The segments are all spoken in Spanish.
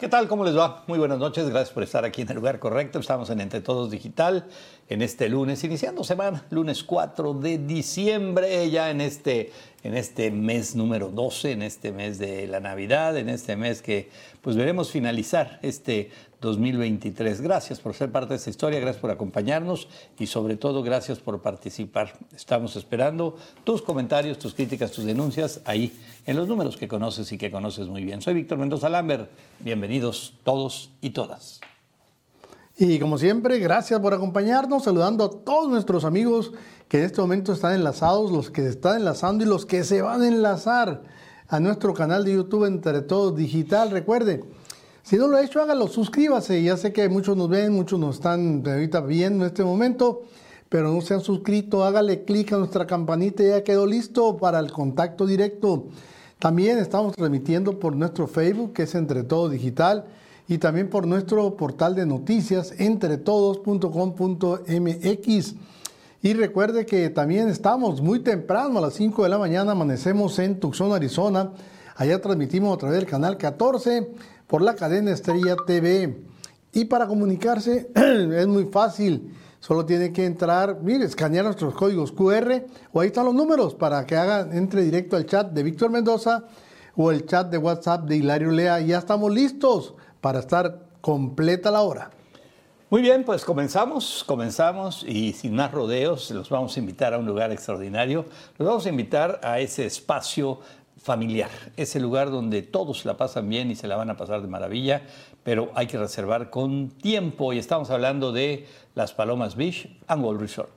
¿Qué tal? ¿Cómo les va? Muy buenas noches. Gracias por estar aquí en el lugar correcto. Estamos en Entre Todos Digital en este lunes, iniciando semana, lunes 4 de diciembre, ya en este, en este mes número 12, en este mes de la Navidad, en este mes que pues veremos finalizar este 2023. Gracias por ser parte de esta historia, gracias por acompañarnos y sobre todo gracias por participar. Estamos esperando tus comentarios, tus críticas, tus denuncias ahí en los números que conoces y que conoces muy bien. Soy Víctor Mendoza Lambert. Bienvenidos todos y todas. Y como siempre, gracias por acompañarnos, saludando a todos nuestros amigos que en este momento están enlazados, los que están enlazando y los que se van a enlazar a nuestro canal de YouTube Entre Todos Digital. Recuerde, si no lo ha hecho, hágalo, suscríbase. Ya sé que muchos nos ven, muchos nos están ahorita viendo en este momento, pero no se han suscrito, hágale clic a nuestra campanita y ya quedó listo para el contacto directo. También estamos transmitiendo por nuestro Facebook, que es Entre Todos Digital y también por nuestro portal de noticias entretodos.com.mx. Y recuerde que también estamos muy temprano, a las 5 de la mañana, amanecemos en Tucson, Arizona. Allá transmitimos a través del canal 14 por la cadena Estrella TV. Y para comunicarse es muy fácil. Solo tiene que entrar, mire, escanear nuestros códigos QR o ahí están los números para que haga, entre directo al chat de Víctor Mendoza o el chat de WhatsApp de Hilario Lea. Ya estamos listos para estar completa la hora. Muy bien, pues comenzamos, comenzamos y sin más rodeos los vamos a invitar a un lugar extraordinario. Los vamos a invitar a ese espacio familiar, ese lugar donde todos la pasan bien y se la van a pasar de maravilla, pero hay que reservar con tiempo y estamos hablando de las Palomas Beach and World Resort.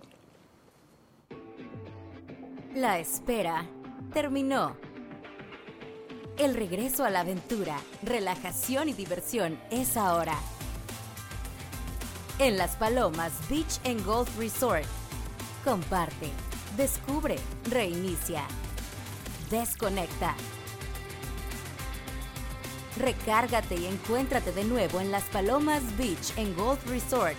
La espera terminó. El regreso a la aventura, relajación y diversión es ahora. En Las Palomas Beach and Golf Resort. Comparte, descubre, reinicia, desconecta. Recárgate y encuéntrate de nuevo en Las Palomas Beach and Golf Resort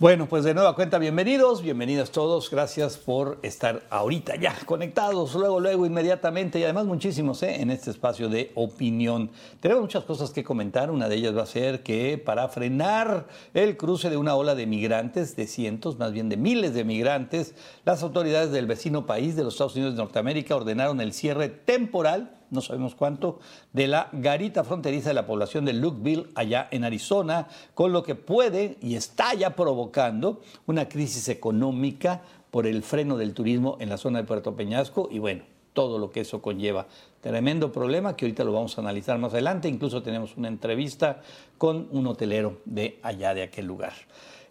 Bueno, pues de nueva cuenta, bienvenidos, bienvenidas todos, gracias por estar ahorita ya conectados, luego, luego, inmediatamente y además muchísimos ¿eh? en este espacio de opinión. Tenemos muchas cosas que comentar, una de ellas va a ser que para frenar el cruce de una ola de migrantes, de cientos, más bien de miles de migrantes, las autoridades del vecino país de los Estados Unidos de Norteamérica ordenaron el cierre temporal no sabemos cuánto, de la garita fronteriza de la población de Lukeville, allá en Arizona, con lo que puede y está ya provocando una crisis económica por el freno del turismo en la zona de Puerto Peñasco y bueno, todo lo que eso conlleva. Tremendo problema que ahorita lo vamos a analizar más adelante. Incluso tenemos una entrevista con un hotelero de allá de aquel lugar.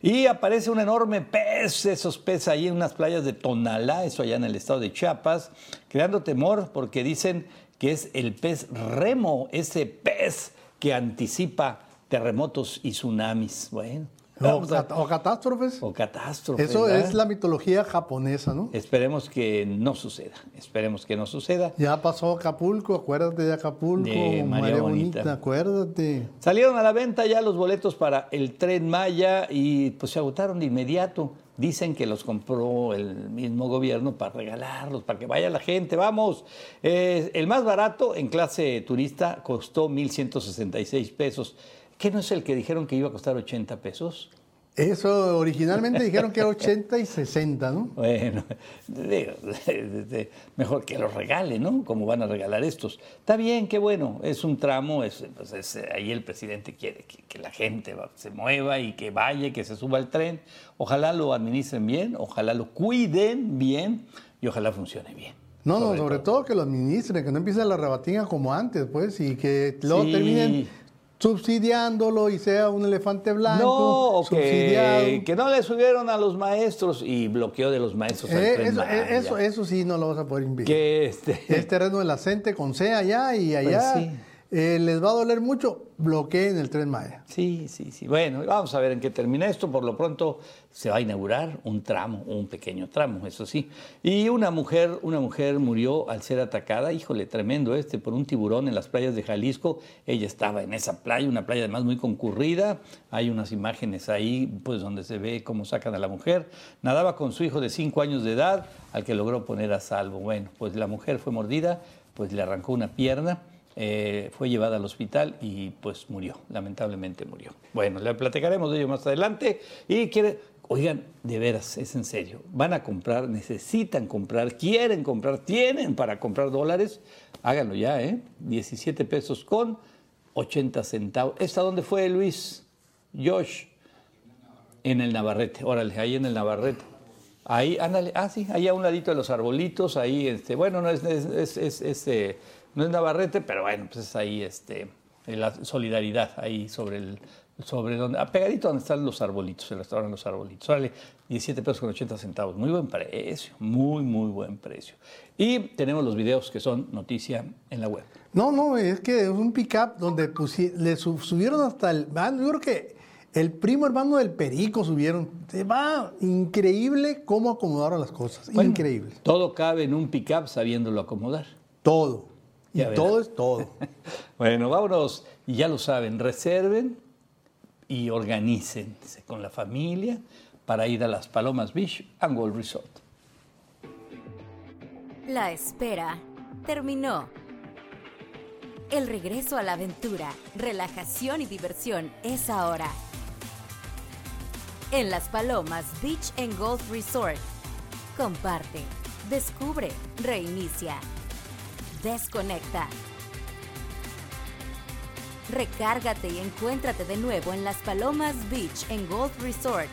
Y aparece un enorme pez, esos peces ahí en unas playas de Tonalá, eso allá en el estado de Chiapas, creando temor porque dicen que es el pez remo, ese pez que anticipa terremotos y tsunamis. Bueno. O, catástrofes. O catástrofes. Eso es la mitología japonesa, ¿no? Esperemos que no suceda. Esperemos que no suceda. Ya pasó Acapulco, acuérdate de Acapulco, de María, Bonita. acuérdate. Salieron a la venta ya los boletos para el tren Maya y pues se agotaron de inmediato. Dicen que los compró el mismo gobierno para regalarlos, para que vaya la gente. Vamos, eh, el más barato en clase turista costó 1.166 pesos. ¿Qué no es el que dijeron que iba a costar 80 pesos? Eso originalmente dijeron que era 80 y 60, ¿no? Bueno, mejor que los regale, ¿no? Como van a regalar estos. Está bien, qué bueno, es un tramo, es, pues ahí el presidente quiere que, la gente se mueva y que vaya, que se suba al tren. Ojalá lo administren bien, ojalá lo cuiden bien y ojalá funcione bien. No, no, sobre todo. que lo administren, que no empiece la rebatinga como antes, pues, y que luego terminen subsidiándolo y sea un elefante blanco. No, que, que, no le subieron a los maestros y bloqueó de los maestros. Eh, eso, eh, eso, eso, sí no lo vas a poder impedir. Que este... Es terreno de la con C allá y pues allá. Eh, les va a doler mucho, bloqueen el tren Maya. Sí, sí, sí. Bueno, vamos a ver en qué termina esto. Por lo pronto se va a inaugurar un tramo, un pequeño tramo, eso sí. Y una mujer, una mujer murió al ser atacada, híjole, tremendo este, por un tiburón en las playas de Jalisco. Ella estaba en esa playa, una playa además muy concurrida. Hay unas imágenes ahí, pues donde se ve cómo sacan a la mujer. Nadaba con su hijo de cinco años de edad, al que logró poner a salvo. Bueno, pues la mujer fue mordida, pues le arrancó una pierna eh, fue llevada al hospital y pues murió, lamentablemente murió. Bueno, le platicaremos de ello más adelante y quiere, oigan, de veras, es en serio, van a comprar, necesitan comprar, quieren comprar, tienen para comprar dólares, háganlo ya, ¿eh? 17 pesos con 80 centavos. ¿Esta dónde fue, Luis? Josh. En el Navarrete, órale, ahí en el Navarrete. Ahí, ándale, ah, sí, ahí a un ladito de los arbolitos, ahí, este, bueno, no es, es, es, es eh, no es Navarrete, pero bueno, pues es ahí este, la solidaridad, ahí sobre el, sobre donde, pegadito donde están los arbolitos, el restaurante Los Arbolitos. Vale, 17 pesos con 80 centavos. Muy buen precio, muy, muy buen precio. Y tenemos los videos que son noticia en la web. No, no, es que es un pick-up donde le subieron hasta el. Yo creo que el primo hermano del Perico subieron. Va increíble cómo acomodaron las cosas. increíble. Todo cabe en un pick-up sabiéndolo acomodar. Todo. Y todo es todo. bueno, vámonos. Y ya lo saben, reserven y organícense con la familia para ir a las Palomas Beach and Gold Resort. La espera terminó. El regreso a la aventura, relajación y diversión es ahora. En Las Palomas Beach and Golf Resort. Comparte, descubre, reinicia desconecta. Recárgate y encuéntrate de nuevo en Las Palomas Beach en Golf Resort.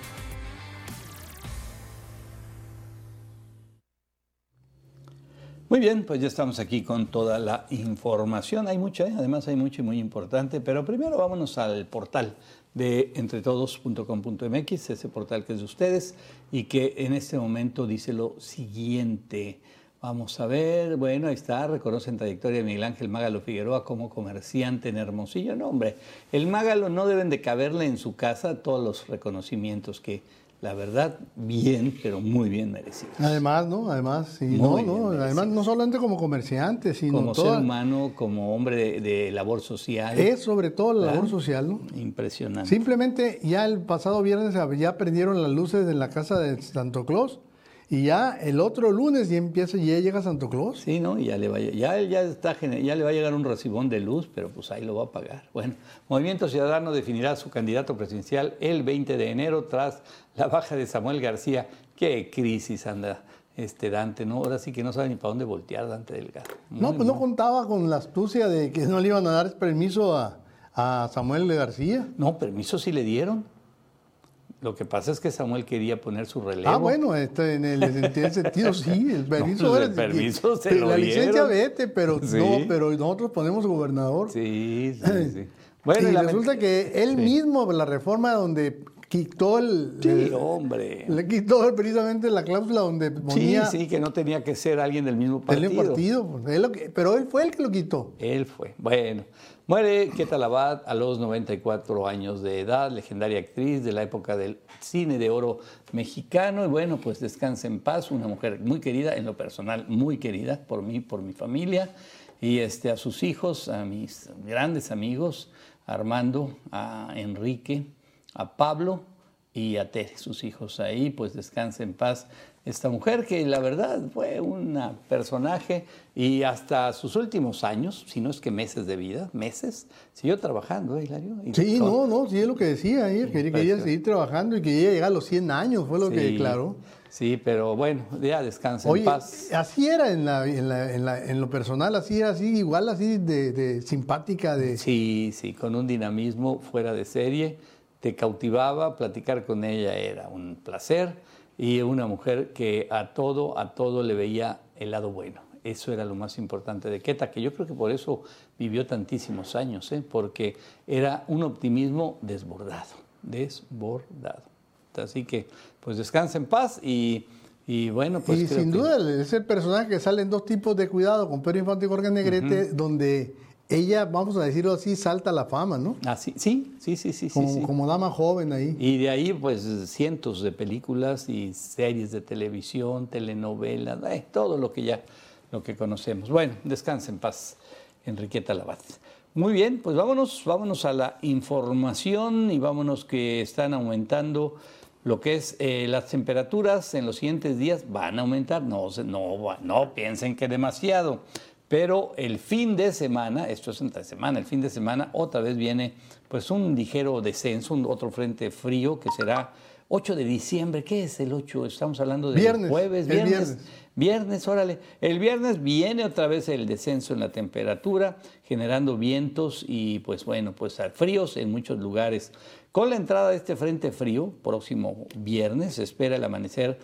Muy bien, pues ya estamos aquí con toda la información. Hay mucha, ¿eh? además hay mucho y muy importante, pero primero vámonos al portal de entretodos.com.mx, ese portal que es de ustedes y que en este momento dice lo siguiente. Vamos a ver, bueno, ahí está, reconocen trayectoria de Miguel Ángel Mágalo Figueroa como comerciante en Hermosillo. No, hombre, el Mágalo no deben de caberle en su casa todos los reconocimientos que, la verdad, bien, pero muy bien merecidos. Además, ¿no? Además, sí, no, no, además no solamente como comerciante, sino como ser humano, como hombre de, labor social. Es sobre todo la labor social, ¿no? Impresionante. Simplemente ya el pasado viernes ya prendieron las luces en la casa de Santo Claus y ya el otro lunes ya empieza, ya llega Santo Claus. Sí, ¿no? ya le va, ya, ya, está, ya le va a llegar un recibón de luz, pero pues ahí lo va a pagar. Bueno, Movimiento Ciudadano definirá su candidato presidencial el 20 de enero tras la baja de Samuel García. Qué crisis anda este Dante, ¿no? Ahora sí que no sabe ni para dónde voltear Dante Delgado. no, pues no contaba con la astucia de que no le iban a dar permiso a, a Samuel García. No, permiso sí le dieron. Lo que pasa es que Samuel quería poner su relevo. Ah, bueno, este, en, el, sentido sí, el permiso, pues el permiso se La licencia vete, pero no, pero nosotros ponemos gobernador. Sí, sí, sí. Bueno, y, resulta que él mismo, la reforma donde quitó el... Sí, hombre. Le quitó precisamente la cláusula donde ponía... Sí, sí, que no tenía que ser alguien del mismo partido. Del partido, pues, pero él fue el que lo quitó. Él fue, bueno. Muere Ketal Abad a los 94 años de edad, legendaria actriz de la época del cine de oro mexicano. Y bueno, pues descansa en paz, una mujer muy querida, en lo personal muy querida por mí, por mi familia. Y este, a sus hijos, a mis grandes amigos, a Armando, a Enrique, a Pablo y a Tere, sus hijos ahí, pues descansa en paz esta mujer que la verdad fue un personaje y hasta sus últimos años, si no es que meses de vida, meses, siguió trabajando, ¿eh, Hilario? sí, no, no, sí es lo que decía ella, quería, seguir trabajando y quería llegar a los 100 años, fue lo que declaró. Sí, pero bueno, ya descansa en paz. Así era en, la, en, la, en, lo personal, así era, así, igual así de, de simpática. de Sí, sí, con un dinamismo fuera de serie, te cautivaba, platicar con ella era un placer y una mujer que a todo, a todo le veía el lado bueno. Eso era lo más importante de Queta, que yo creo que por eso vivió tantísimos años, ¿eh? porque era un optimismo desbordado, desbordado. Así que, pues descansa en paz y, y bueno, pues. Y sin duda, es el personaje que sale en dos tipos de cuidado, con Pedro Infante y Jorge Negrete, donde ella, vamos a decirlo así, salta a la fama, ¿no? Ah, sí, sí, sí, sí. Como, sí. como dama joven ahí. Y de ahí, pues, cientos de películas y series de televisión, telenovelas, eh, todo lo que ya, lo que conocemos. Bueno, descansa en paz, Enriqueta Labat. Muy bien, pues vámonos, vámonos a la información y vámonos que están aumentando lo que es eh, las temperaturas en los siguientes días van a aumentar. No, no, no piensen que demasiado. Pero el fin de semana, esto es entre semana, el fin de semana otra vez viene pues un ligero descenso, un otro frente frío que será 8 de diciembre. ¿Qué es el 8? Estamos hablando Viernes, jueves, viernes. viernes. Viernes, órale. El viernes viene otra vez el descenso en la temperatura, generando vientos y pues bueno, pues fríos en muchos lugares. Con la entrada de este frente frío, próximo viernes, se espera el amanecer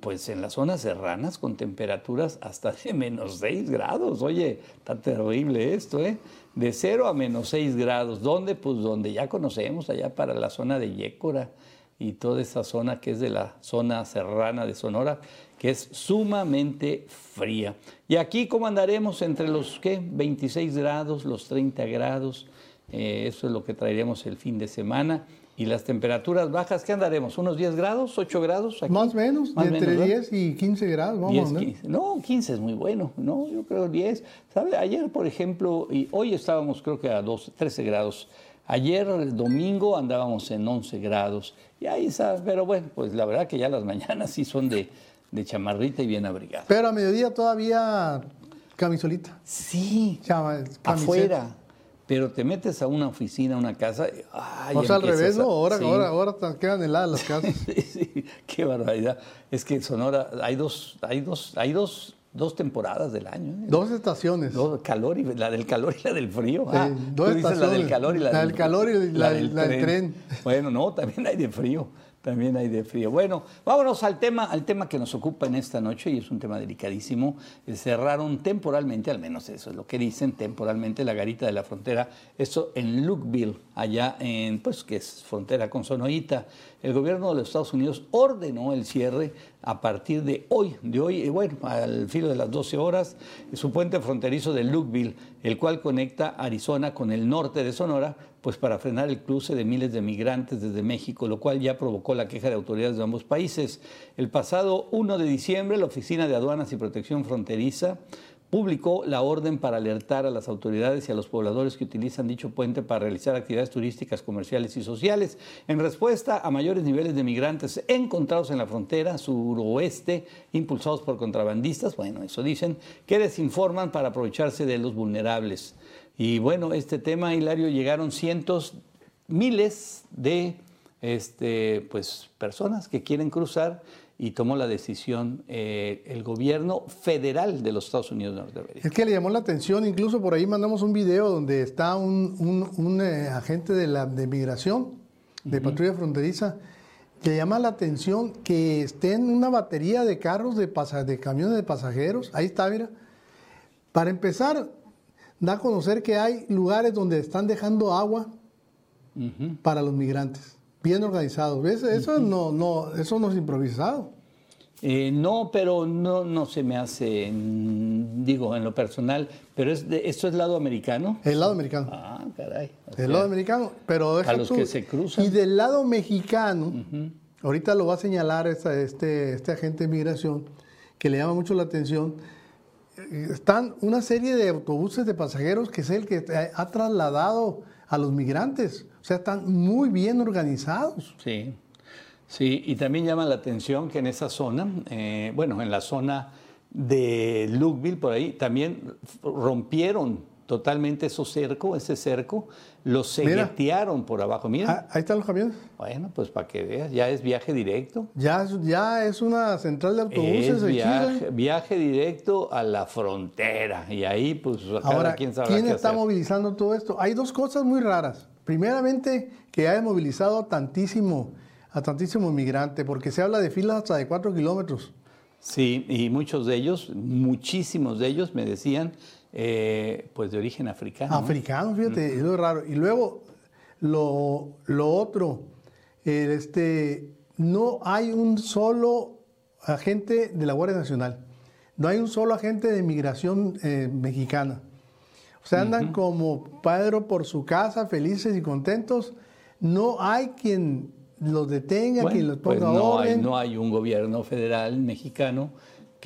pues en las zonas serranas con temperaturas hasta de menos 6 grados. Oye, está terrible esto, ¿eh? De 0 a menos 6 grados. ¿Dónde? Pues donde ya conocemos, allá para la zona de Yécora y toda esa zona que es de la zona serrana de Sonora, que es sumamente fría. Y aquí, ¿cómo andaremos? Entre los, ¿qué? 26 grados, los 30 grados. Eh, eso es lo que traeremos el fin de semana. Y las temperaturas bajas, ¿qué andaremos? ¿Unos 10 grados, 8 grados? aquí? Más o menos, Más entre menos, ¿verdad? 10 y 15 grados, vamos 10, a ver. 15. No, 15 es muy bueno. No, yo creo 10. ¿Sabe? Ayer, por ejemplo, y hoy estábamos creo que a 12, 13 grados. Ayer, el domingo, andábamos en 11 grados. Y ahí, ¿sabes? Pero bueno, pues la verdad que ya las mañanas sí son de, de chamarrita y bien abrigadas. Pero a mediodía todavía camisolita. Sí, Chama- camiseta. afuera. Pero te metes a una oficina, a una casa. ay, O sea, al revés, a- ¿no? Ahora, sí. ahora, ahora quedan heladas las casas. Sí, qué barbaridad. Es que en Sonora hay dos, hay dos, hay dos, dos temporadas del año. ¿eh? Dos estaciones. Dos, calor y, la del calor y la del frío. Ah, dos tú dices la del estaciones. calor y la, La del calor y la del- la del tren. Bueno, no, también hay de frío. También hay de frío. Bueno, vámonos al tema, al tema que nos ocupa en esta noche y es un tema delicadísimo. Cerraron temporalmente, al menos eso es lo que dicen, temporalmente la garita de la frontera. Esto en Lukeville, allá en, pues, que es frontera con Sonoita. El gobierno de los Estados Unidos ordenó el cierre a partir de hoy, de hoy, bueno, al filo de las 12 horas, su puente fronterizo de Lukeville, el cual conecta Arizona con el norte de Sonora, pues para frenar el cruce de miles de migrantes desde México, lo cual ya provocó la queja de autoridades de ambos países. El pasado 1 de diciembre, la Oficina de Aduanas y Protección Fronteriza publicó la orden para alertar a las autoridades y a los pobladores que utilizan dicho puente para realizar actividades turísticas, comerciales y sociales, en respuesta a mayores niveles de migrantes encontrados en la frontera suroeste, impulsados por contrabandistas, bueno, eso dicen, que desinforman para aprovecharse de los vulnerables. Y bueno, este tema, Hilario, llegaron cientos, miles de este, pues, personas que quieren cruzar y tomó la decisión eh, el gobierno federal de los Estados Unidos de Norteamérica. Es que le llamó la atención, incluso por ahí mandamos un video donde está un, un- un, eh, agente de, la, de migración, de patrulla fronteriza, que llama la atención que estén una batería de carros, de, pasa- de camiones de pasajeros, ahí está, mira. Para empezar, da a conocer que hay lugares donde están dejando agua para los migrantes, bien organizados. ¿Ves? Eso, no, no, eso no es improvisado. Eh, no, pero no, no se me hace, mm, digo, en lo personal, pero es de- esto es lado americano. El lado americano. Ah, caray. sea, lado americano, pero deja los tú- que se cruzan. Y del lado mexicano, ahorita lo va a señalar esta- este, este agente de migración, que le llama mucho la atención, eh, están una serie de autobuses de pasajeros que es el que ha trasladado a los migrantes. O sea, están muy bien organizados. Sí, sí, y también llama la atención que en esa zona, eh, bueno, en la zona de Lukeville, por ahí, también rompieron totalmente esos cerco, ese cerco, los Mira. seguetearon por abajo. Mira, Ah, ahí están los camiones. bueno, pues para que veas, ya es viaje directo. Ya, es- ya es una central de autobuses. Es viaje, viaje directo a la frontera. Y ahí, pues, cada Ahora, quien sabrá ¿quién está hacer. movilizando todo esto? Hay dos cosas muy raras. Primeramente, que haya movilizado a tantísimo, a tantísimo migrante, porque se habla de filas hasta de cuatro kilómetros. Sí, y muchos de ellos, muchísimos de ellos me decían, eh, pues de origen africano. ¿no? Africanos, fíjate, es lo raro. Y luego, lo, lo otro, eh, este, no hay un solo agente de la Guardia Nacional, no hay un solo agente de migración eh, mexicana. O sea, andan como Pedro por su casa, felices y contentos. No hay quien los detenga, Bueno, quien los pues ponga no hay, orden. no hay un gobierno federal mexicano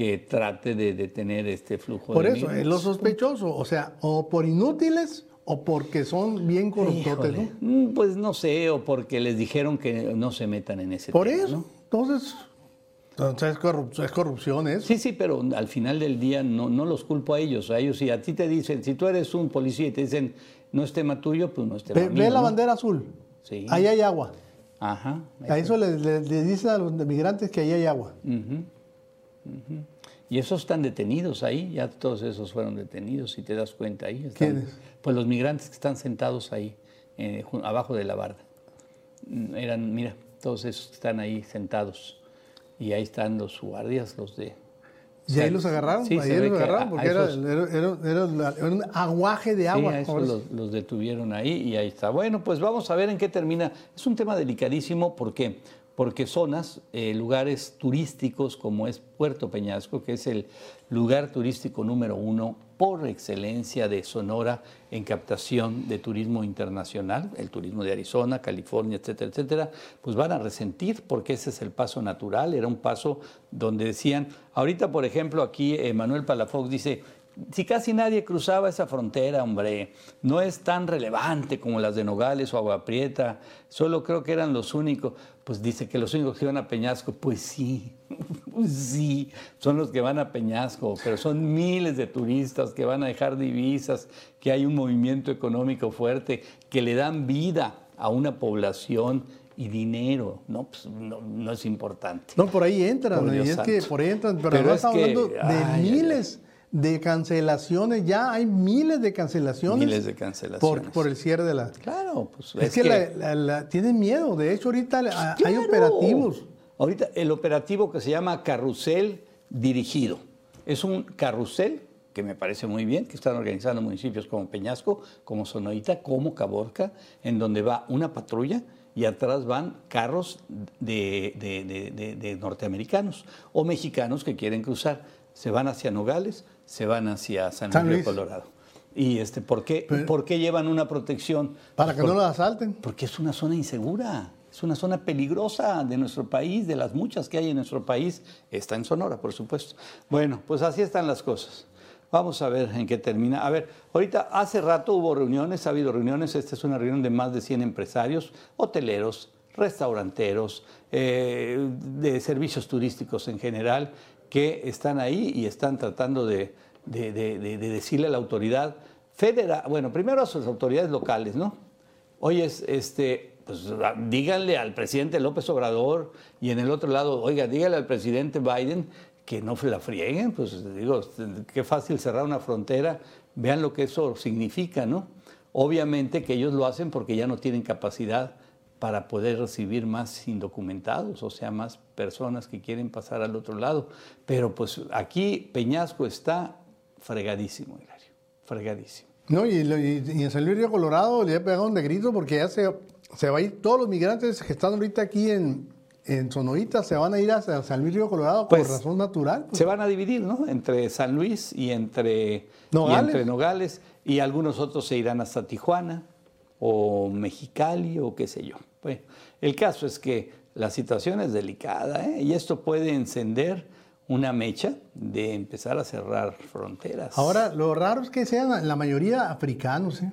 que trate de detener este flujo por de eso, es lo sospechoso. O sea, o por inútiles o porque son bien corruptotes, Híjole, ¿no? mm, Pues no sé, o porque les dijeron que no se metan en ese Por tema, eso. ¿no? Entonces, entonces es, corrup- es corrupción eso. Sí, sí, pero al final del día no, no los culpo a ellos. A ellos, si a ti te dicen, si tú eres un policía y te dicen, no es tema tuyo, pues no es tema Ve, mío, ve la ¿no? bandera azul. Sí. Ahí hay agua. Ajá. A eso les le, le dice a los migrantes que ahí hay agua. Ujú. Y esos están detenidos ahí, ya todos esos fueron detenidos, si te das cuenta ahí. Están, ¿Quiénes? Pues los migrantes que están sentados ahí, eh, abajo de la barda. Mm, Eran, mira, todos esos que están ahí sentados. Y ahí están los guardias, los de... Y ahí los agarraron, Sí, ahí los agarraron, porque era, esos- era- era- era la- era un aguaje de agua. Sí, a esos los detuvieron ahí y ahí está. Bueno, pues vamos a ver en qué termina. Es un tema delicadísimo, ¿por qué? Porque zonas, eh, lugares turísticos como es Puerto Peñasco, que es el lugar turístico número uno por excelencia de Sonora en captación de turismo internacional, el turismo de Arizona, California, etcétera, etcétera, pues van a resentir porque ese es el paso natural, era un paso donde decían, ahorita por ejemplo aquí eh, Manuel Palafox dice, si casi nadie cruzaba esa frontera, hombre, no es tan relevante como las de Nogales o Agua Prieta, solo creo que eran los únicos, pues dice que los únicos que iban a Peñasco, pues sí, pues sí, son los que van a Peñasco, pero son miles de turistas que van a dejar divisas, que hay un movimiento económico fuerte, que le dan vida a una población y dinero, no, pues no, no es importante. No, por ahí entran, Por y es que por ahí entran, pero, Pero no es estamos que- hablando de ay, ay, miles de cancelaciones, ya hay miles de cancelaciones. Miles de cancelaciones. Por, por el cierre de la... Claro, pues Es, que, la- la- la- tienen miedo, de hecho ahorita hay operativos. Ahorita el operativo que se llama Carrusel Dirigido. Es un carrusel que me parece muy bien, que están organizando municipios como Peñasco, como Sonoita, como Caborca, en donde va una patrulla y atrás van carros de- de- de norteamericanos o mexicanos que quieren cruzar. Se van hacia Nogales, se van hacia San, San Luis, Luis. Colorado. ¿Y este, ¿por, qué, Pero- ¿por qué llevan una protección? Para que Por- no los asalten. porque es una zona insegura, es una zona peligrosa de nuestro país, de las muchas que hay en nuestro país. Está en Sonora, por supuesto. Bueno, pues así están las cosas. Vamos a ver en qué termina. A ver, ahorita hace rato hubo reuniones, ha habido reuniones, esta es una reunión de más de 100 empresarios, hoteleros, restauranteros, eh, de servicios turísticos en general, que están ahí y están tratando de, de- de- de- de decirle a la autoridad federal, bueno, primero a sus autoridades locales, ¿no? Oye, es- este, pues a- díganle al presidente López Obrador y en el otro lado, oiga, dígale al presidente Biden que no la frieguen, pues digo, qué fácil cerrar una frontera, vean lo que eso significa, ¿no? Obviamente que ellos lo hacen porque ya no tienen capacidad para poder recibir más indocumentados, o sea, más personas que quieren pasar al otro lado. Pero pues aquí Peñasco está fregadísimo, Hilario, fregadísimo. No, y, y- y en San Luis Río Colorado le he pegado un de grito porque ya se, se va a ir todos los migrantes que están ahorita aquí en, en Sonorita, se van a ir hacia San Luis Río Colorado Pues, por razón natural. pues. Se van a dividir, ¿no? Entre San Luis y entre y Nogales. entre Nogales y algunos otros se irán hasta Tijuana o Mexicali o qué sé yo. Pues, el caso es que la situación es delicada ¿eh? y esto puede encender una mecha de empezar a cerrar fronteras. Ahora, lo raro es que sean la mayoría africanos. ¿eh?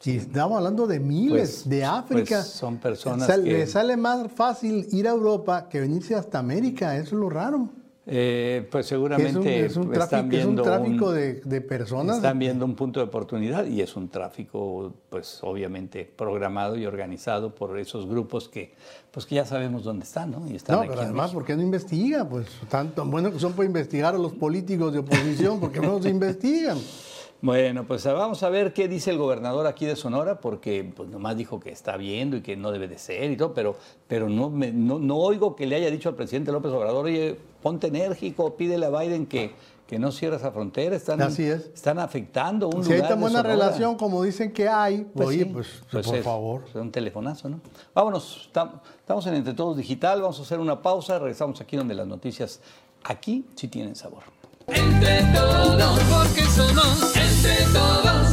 Si estamos hablando de miles Pues- de África, pues son personas sal- que- le sale más fácil ir a Europa que venirse hasta América. Eso es lo raro. Eh, pues seguramente es un, es un están tráfico, es un viendo tráfico un- de, de personas. Están viendo un punto de oportunidad y es un tráfico, pues obviamente programado y organizado por esos grupos que, pues que ya sabemos dónde están, ¿no? Y están No, aquí pero además. ¿por qué no investiga? Pues tanto bueno que son para investigar a los políticos de oposición, porque no se investigan. Bueno, pues vamos a ver qué dice el gobernador aquí de Sonora, porque pues nomás dijo que está viendo y que no debe de ser y todo, pero, pero no, me- no, no oigo que le haya dicho al presidente López Obrador, oye, ponte enérgico, pídele a Biden que, que no cierre esa frontera, están, Así es. están afectando un Si hay lugar tan de buena Sonora. relación como dicen que hay, Pues oye, sí, pues, pues por es- favor. es un telefonazo, ¿no? Vámonos, tam- estamos en Entre Todos Digital, vamos a hacer una pausa, regresamos aquí donde las noticias aquí sí tienen sabor. Entre todos, porque somos entre todos.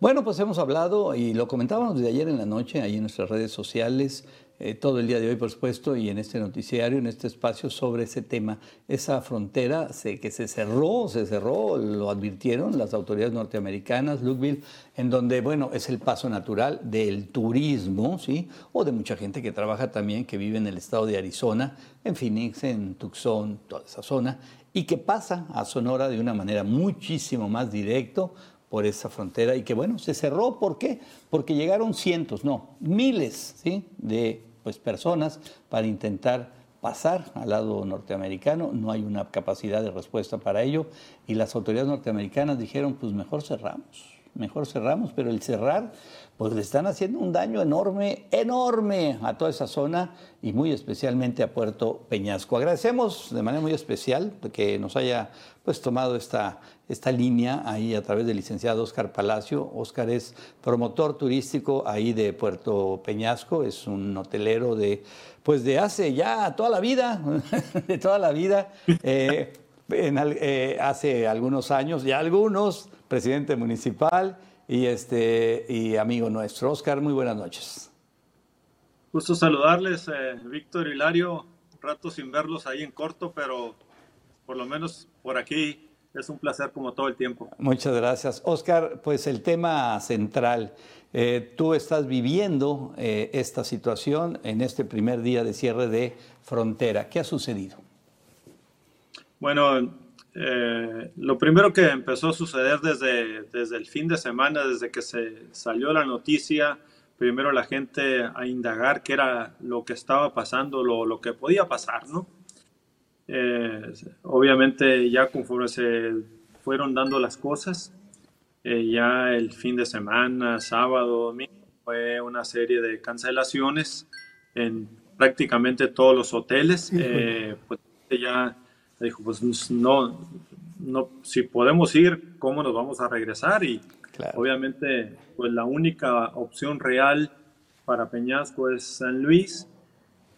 Bueno, pues hemos hablado y lo comentábamos de ayer en la noche, ahí en nuestras redes sociales, eh, todo el día de hoy, por supuesto, y en este noticiario, en este espacio, sobre ese tema. Esa frontera que se cerró, se cerró, lo advirtieron las autoridades norteamericanas, Lukeville, en donde, bueno, es el paso natural del turismo, ¿sí? O de mucha gente que trabaja también, que vive en el estado de Arizona, en Phoenix, en Tucson, toda esa zona, y que pasa a Sonora de una manera muchísimo más directo por esa frontera y que bueno, se cerró, ¿por qué? Porque llegaron cientos, no, miles ¿sí? de pues, personas para intentar pasar al lado norteamericano, no hay una capacidad de respuesta para ello y las autoridades norteamericanas dijeron, pues mejor cerramos, mejor cerramos, pero el cerrar, pues le están haciendo un daño enorme, enorme a toda esa zona y muy especialmente a Puerto Peñasco. Agradecemos de manera muy especial que nos haya pues tomado esta, esta línea ahí a través del licenciado Oscar Palacio. Oscar es promotor turístico ahí de Puerto Peñasco, es un hotelero de, pues de hace ya toda la vida, de toda la vida. Eh, eh, hace algunos años, ya algunos, presidente municipal y, este, y amigo nuestro. Oscar, muy buenas noches. Gusto saludarles, eh, Víctor Hilario. Rato sin verlos ahí en corto, pero por lo menos por aquí es un placer como todo el tiempo. Muchas gracias. Oscar, pues el tema central. Eh, tú estás viviendo eh, esta situación en este primer día de cierre de frontera. ¿Qué ha sucedido? Bueno, eh, lo primero que empezó a suceder desde, desde el fin de semana, desde que se salió la noticia, primero la gente a indagar qué era lo que estaba pasando, lo, lo que podía pasar, ¿no? Eh, obviamente ya conforme se fueron dando las cosas, eh, ya el fin de semana, sábado, domingo, fue una serie de cancelaciones en prácticamente todos los hoteles. pues ya dijo, pues no, no, si podemos ir, ¿cómo nos vamos a regresar? Y obviamente, pues la única opción real para Peñasco es San Luis,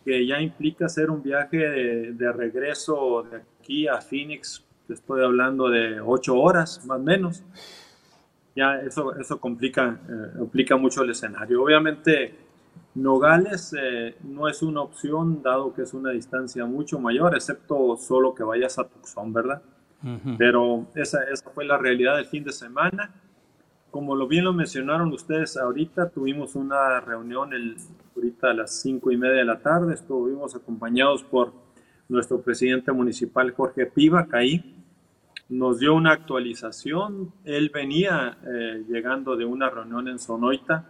que ya implica hacer un viaje de, regreso de aquí a Phoenix, estoy hablando de ocho horas, más o menos. Ya eso, eso complica, eh, complica mucho el escenario. Obviamente, Nogales eh, no es una opción dado que es una distancia mucho mayor, excepto solo que vayas a Tucson, ¿verdad? Pero esa, esa, fue la realidad del fin de semana. Como lo bien lo mencionaron ustedes ahorita, tuvimos una reunión el, ahorita a las cinco y media de la tarde, estuvimos acompañados por nuestro presidente municipal Jorge Piva, ahí nos dio una actualización. Él venía eh, llegando de una reunión en Sonoita,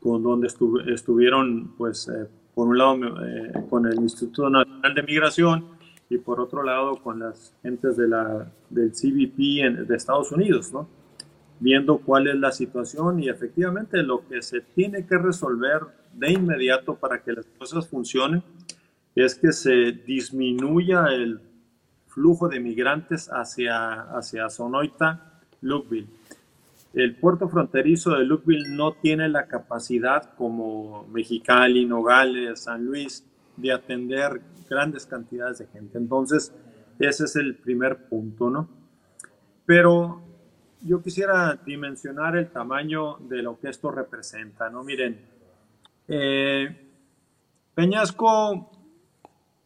con donde estuvieron, pues, eh, por un lado eh, con el Instituto Nacional de Migración y por otro lado con las gentes de la, del CBP de Estados Unidos, ¿no? Viendo cuál es la situación y efectivamente lo que se tiene que resolver de inmediato para que las cosas funcionen es que se disminuya el flujo de migrantes hacia, hacia Sonoita, Lukeville el puerto fronterizo de Lukeville no tiene la capacidad como Mexicali, Nogales, San Luis de atender grandes cantidades de gente. Entonces, ese es el primer punto, ¿no? Pero yo quisiera dimensionar el tamaño de lo que esto representa, ¿no? Miren, eh, Peñasco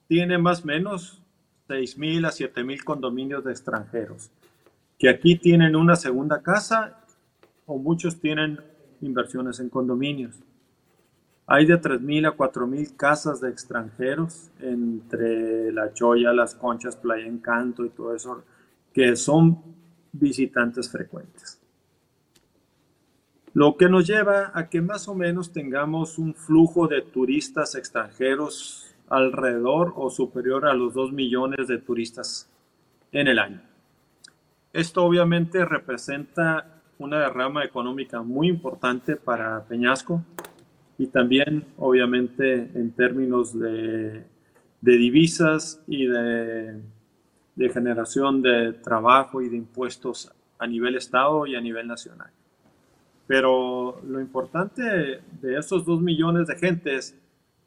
tiene más o menos 6.000 a 7.000 condominios de extranjeros que aquí tienen una segunda casa o muchos tienen inversiones en condominios. Hay de 3.000 a 4.000 casas de extranjeros entre La Choya, Las Conchas, Playa Encanto y todo eso, que son visitantes frecuentes. Lo que nos lleva a que más o menos tengamos un flujo de turistas extranjeros alrededor o superior a los 2 millones de turistas en el año. Esto obviamente representa una derrama económica muy importante para Peñasco y también obviamente en términos de, divisas y de, generación de trabajo y de impuestos a nivel estado y a nivel nacional. Pero lo importante de esos dos millones de gentes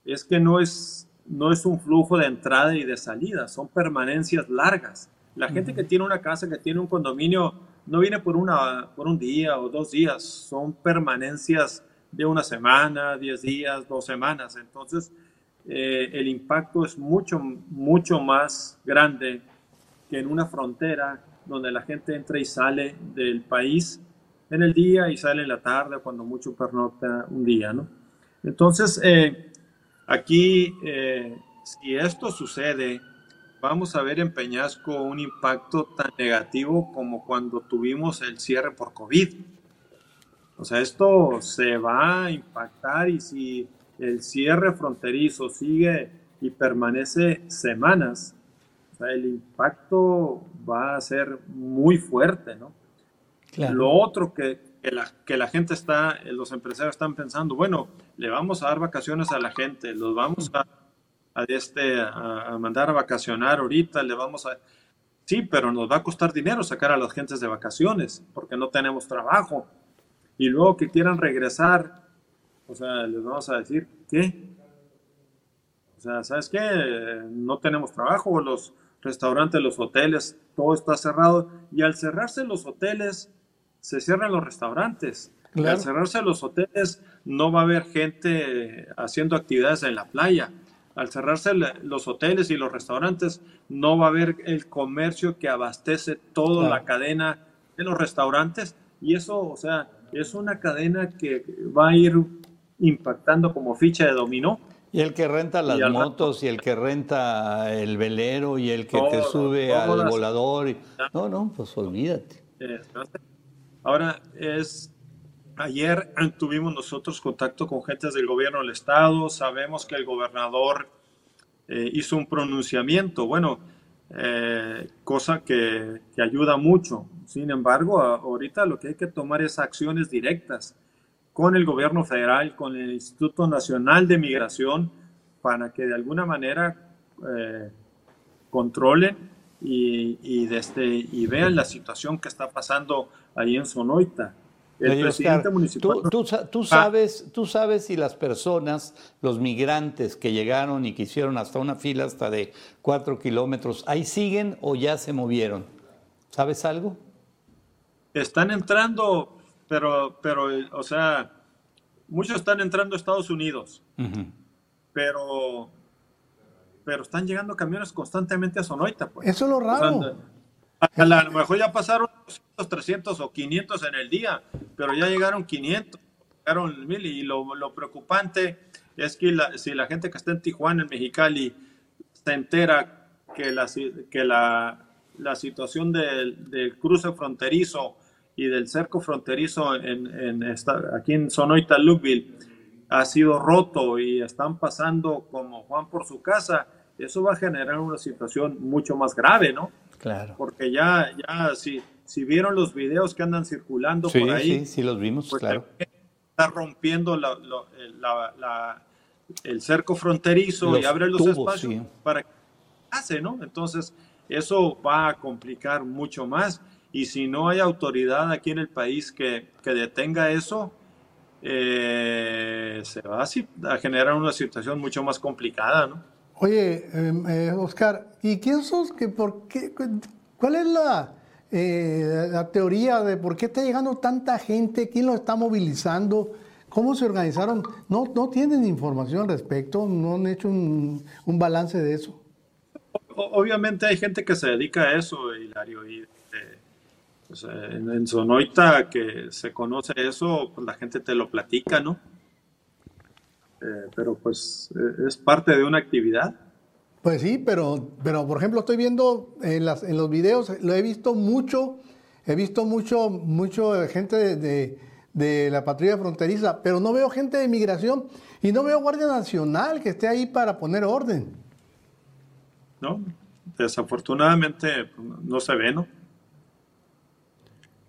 es que no es, no es un flujo de entrada y de salida, son permanencias largas. La gente que tiene una casa, que tiene un condominio, no viene por, una, por un día o dos días, son permanencias de una semana, diez días, dos semanas. Entonces, eh, el impacto es mucho, mucho más grande que en una frontera donde la gente entra y sale del país en el día y sale en la tarde, cuando mucho pernocta un día, ¿no? Entonces, eh, aquí, eh, si esto sucede, vamos a ver en Peñasco un impacto tan negativo como cuando tuvimos el cierre por COVID. O sea, esto se va a impactar y si el cierre fronterizo sigue y permanece semanas, el impacto va a ser muy fuerte, ¿no? Lo otro que, la, que la gente está, los empresarios están pensando, bueno, le vamos a dar vacaciones a la gente, los vamos a, este, a, mandar a vacacionar ahorita, le vamos a... Sí, pero nos va a costar dinero sacar a las gentes de vacaciones porque no tenemos trabajo. Y luego que quieran regresar, o sea, les vamos a decir, ¿qué? O sea, ¿sabes qué? No tenemos trabajo, los restaurantes, los hoteles, todo está cerrado. Y al cerrarse los hoteles, se cierran los restaurantes. Al cerrarse los hoteles, no va a haber gente haciendo actividades en la playa. Al cerrarse los hoteles y los restaurantes, no va a haber el comercio que abastece toda la cadena de los restaurantes. Y eso, o sea, es una cadena que va a ir impactando como ficha de dominó. Y el que renta las motos y el que renta el velero y el que te sube al volador. No, no, pues olvídate. Ahora es, ayer tuvimos nosotros contacto con gentes del gobierno del estado, sabemos que el gobernador eh, hizo un pronunciamiento, bueno, eh, cosa que, ayuda mucho. Sin embargo, ahorita lo que hay que tomar es acciones directas con el gobierno federal, con el Instituto Nacional de Migración, para que de alguna manera eh, controlen y, desde, y vean la situación que está pasando ahí en Sonoita. El presidente municipal. Tú, tú, ah. sabes, tú sabes si las personas, los migrantes que llegaron y que hicieron hasta una fila hasta de cuatro kilómetros, ¿ahí siguen o ya se movieron? ¿Sabes algo? Están entrando, pero, pero, o sea, muchos están entrando a Estados Unidos, pero, pero están llegando camiones constantemente a Sonoita. Pues. Eso es lo raro. A, lo mejor ya pasaron 200, 300 o 500 en el día, pero ya llegaron 500, llegaron 1000 y lo, preocupante es que si la gente que está en Tijuana, en Mexicali, se entera que la, que la, la situación del, del, cruce fronterizo y del cerco fronterizo en, en esta, aquí en Sonoita, Lubville, ha sido roto y están pasando como Juan por su casa, eso va a generar una situación mucho más grave, ¿no? Claro. Porque ya, ya, si, si vieron los videos que andan circulando por ahí. Sí, sí, los vimos, pues, claro. Está rompiendo el cerco fronterizo y abre los espacios para que hace, ¿no? Entonces, eso va a complicar mucho más. Y si no hay autoridad aquí en el país que, que detenga eso, eh, se va a, a generar una situación mucho más complicada, ¿no? Oye, em, eh, Oscar, ¿y quién sos? Que por qué, ¿Cuál es la, eh, la teoría de por qué está llegando tanta gente? ¿Quién lo está movilizando? ¿Cómo se organizaron? ¿No, no tienen información al respecto? ¿No han hecho un, balance de eso? Obviamente hay gente que se dedica a eso, Hilario. Y, eh, pues, en, en Sonoita que se conoce eso, pues la gente te lo platica, ¿no? Eh, pero pues eh, es parte de una actividad. Pues sí, pero, pero por ejemplo estoy viendo en, las, en los videos, lo he visto mucho, he visto mucho, mucho gente de, de, la patrulla fronteriza, pero no veo gente de migración y no veo Guardia Nacional que esté ahí para poner orden. No, desafortunadamente pues, no se ve, ¿no?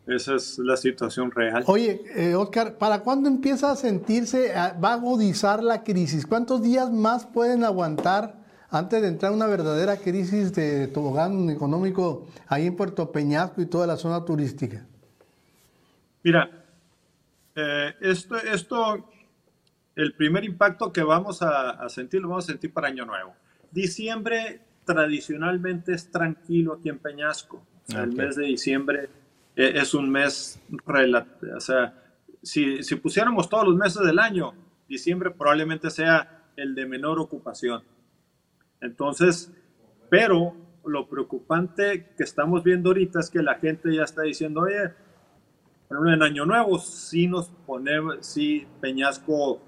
Esa es la situación real. Oye, eh, Oscar, ¿para cuándo empieza a sentirse, va a agudizar la crisis? ¿Cuántos días más pueden aguantar antes de entrar a una verdadera crisis de tobogán económico ahí en Puerto Peñasco y toda la zona turística? Mira, eh, esto, esto, el primer impacto que vamos a, sentir lo vamos a sentir para Año Nuevo. Diciembre tradicionalmente es tranquilo aquí en Peñasco. El mes de diciembre es un mes, o sea, si, si pusiéramos todos los meses del año, diciembre probablemente sea el de menor ocupación. Entonces, pero lo preocupante que estamos viendo ahorita es que la gente ya está diciendo, oye, en Año Nuevo sí nos ponemos, sí Peñasco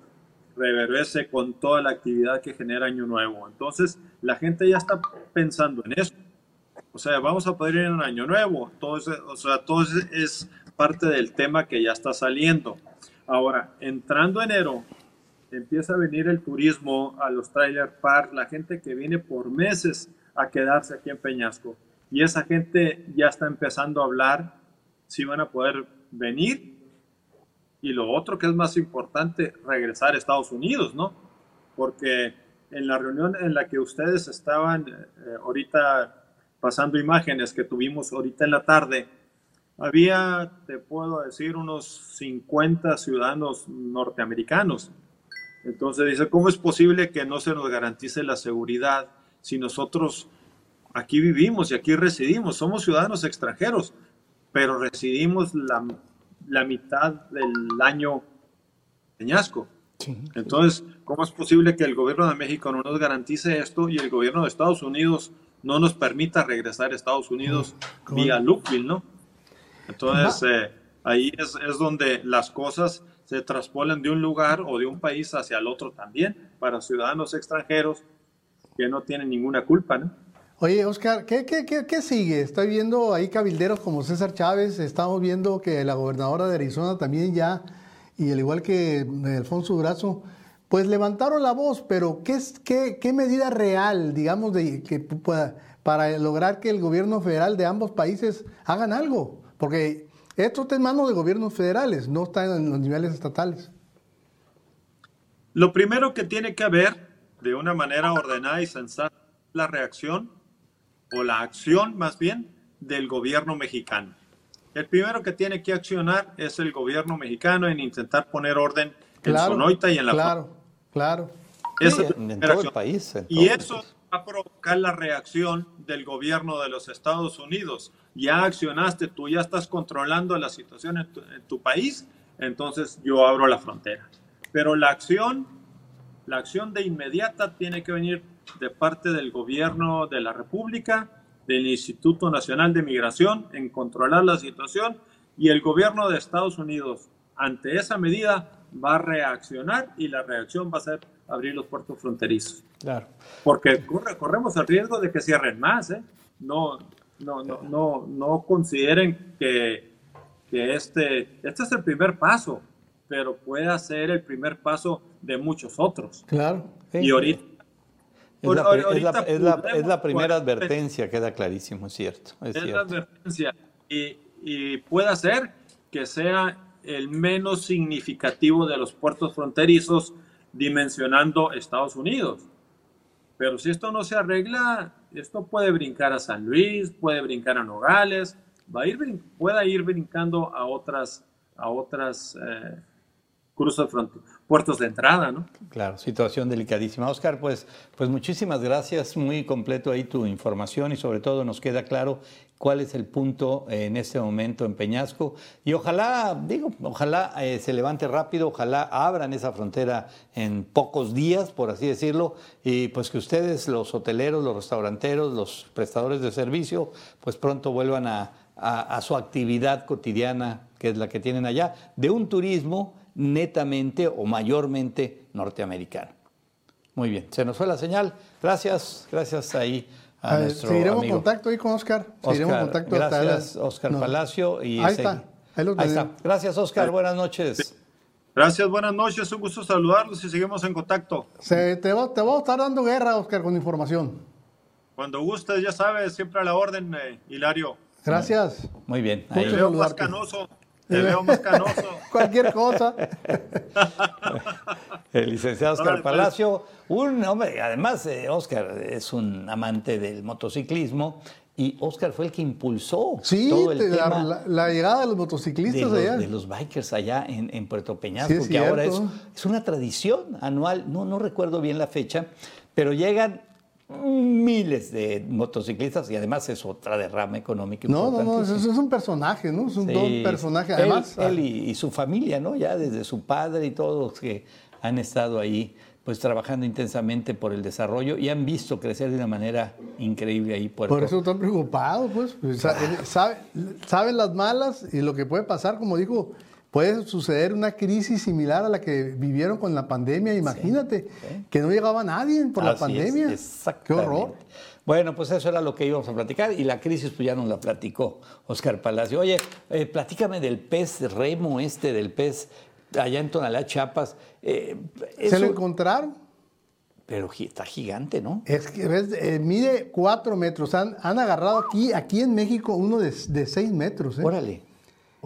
reverdece con toda la actividad que genera Año Nuevo. Entonces, la gente ya está pensando en eso. O sea, vamos a poder ir en Año Nuevo. Todo o sea, todo es parte del tema que ya está saliendo. Ahora, entrando enero, empieza a venir el turismo a los trailer park, la gente que viene por meses a quedarse aquí en Peñasco. Y esa gente ya está empezando a hablar si van a poder venir. Y lo otro que es más importante, regresar a Estados Unidos, ¿no? Porque en la reunión en la que ustedes estaban eh, ahorita pasando imágenes que tuvimos ahorita en la tarde, había, te puedo decir, unos 50 ciudadanos norteamericanos. Entonces dice, ¿cómo es posible que no se nos garantice la seguridad si nosotros aquí vivimos y aquí residimos? Somos ciudadanos extranjeros, pero residimos la, la mitad del año Peñasco. Entonces, ¿cómo es posible que el gobierno de México no nos garantice esto y el gobierno de Estados Unidos no nos permita regresar a Estados Unidos vía Lukeville, ¿no? Entonces, eh, ahí es, es, donde las cosas se traspolan de un lugar o de un país hacia el otro también, para ciudadanos extranjeros que no tienen ninguna culpa, ¿no? Oye, Oscar, ¿qué, qué, qué, qué sigue? Estoy viendo ahí cabilderos como César Chávez, estamos viendo que la gobernadora de Arizona también ya, y al igual que Alfonso Durazo, pues levantaron la voz, pero ¿qué, qué, qué medida real, digamos, de, que pueda, para lograr que el gobierno federal de ambos países hagan algo? Porque esto está en manos de gobiernos federales, no está en los niveles estatales. Lo primero que tiene que haber, de una manera ordenada y sensata, la reacción o la acción más bien del gobierno mexicano. El primero que tiene que accionar es el gobierno mexicano en intentar poner orden en Sonoita y en la Claro, claro. en, todo el país. y eso va a provocar la reacción del gobierno de los Estados Unidos ya accionaste, tú ya estás controlando la situación en tu, país, entonces yo abro la frontera. Pero la acción, la acción de inmediata tiene que venir de parte del gobierno de la República, del Instituto Nacional de Migración, en controlar la situación y el gobierno de Estados Unidos ante esa medida va a reaccionar y la reacción va a ser abrir los puertos fronterizos. Claro. Porque corremos el riesgo de que cierren más, ¿eh? No, no, no, no, no consideren que, que este, este es el primer paso, pero puede ser el primer paso de muchos otros. Claro. Y ahorita es la, es, la, es la, primera advertencia, queda clarísimo, es cierto. Es, la advertencia. Y, y, puede ser que sea el menos significativo de los puertos fronterizos dimensionando Estados Unidos. Pero si esto no se arregla, esto puede brincar a San Luis, puede brincar a Nogales, va a ir, pueda ir brincando a otras, a otras eh, puertos de entrada, ¿no? Claro, situación delicadísima. Oscar, pues, pues muchísimas gracias, muy completo ahí tu información y sobre todo nos queda claro cuál es el punto en este momento en Peñasco y ojalá, digo, ojalá eh, se levante rápido, ojalá abran esa frontera en pocos días, por así decirlo, y pues que ustedes, los hoteleros, los restauranteros, los prestadores de servicio, pues pronto vuelvan a su actividad cotidiana, que es la que tienen allá, de un turismo netamente o mayormente norteamericano. Muy bien, se nos fue la señal. Gracias, gracias ahí a, nuestro Seguiremos en contacto ahí con Oscar. Seguiremos en contacto gracias, Oscar Palacio. Y ahí, está. Ahí, está. Gracias, Oscar. Buenas noches. Gracias, buenas noches. Un gusto saludarlos y seguimos en contacto. te, va, te voy a estar dando guerra, Oscar, con información. Cuando gustes, ya sabes, siempre a la orden, eh, Hilario. Gracias. Muy bien. Ahí. Te veo más canoso. Te veo más canoso. Cualquier cosa. El licenciado Oscar pues. Palacio, un hombre, además eh, Oscar es un amante del motociclismo y Oscar fue el que impulsó todo el la, tema la, llegada de los motociclistas de allá. Los, de los bikers allá en, en Puerto Peñasco, que ahora es, es, una tradición anual, no, no recuerdo bien la fecha, pero llegan miles de motociclistas y además es otra derrama económica No, no, no, es, es un personaje, ¿no? Es un don personaje. él- Además, Él, y, y su familia, ¿no? Ya desde su padre y todos que han estado ahí, pues trabajando intensamente por el desarrollo y han visto crecer de una manera increíble ahí Puerto. por eso están preocupados, pues. sabe- saben las malas y lo que puede pasar, como dijo, puede suceder una crisis similar a la que vivieron con la pandemia. Imagínate, que no llegaba nadie por la Así es, pandemia. Qué horror. Bueno, pues eso era lo que íbamos a platicar y la crisis pues ya nos la platicó Oscar Palacio. Oye, eh, platícame del pez remo este, del pez allá en Tonalá, Chiapas. Eh, Se lo encontraron. pero está gigante, ¿no? Es que ves, eh, mide cuatro metros. Han, han agarrado aquí, aquí en México uno de, de seis metros. ¿eh? Órale.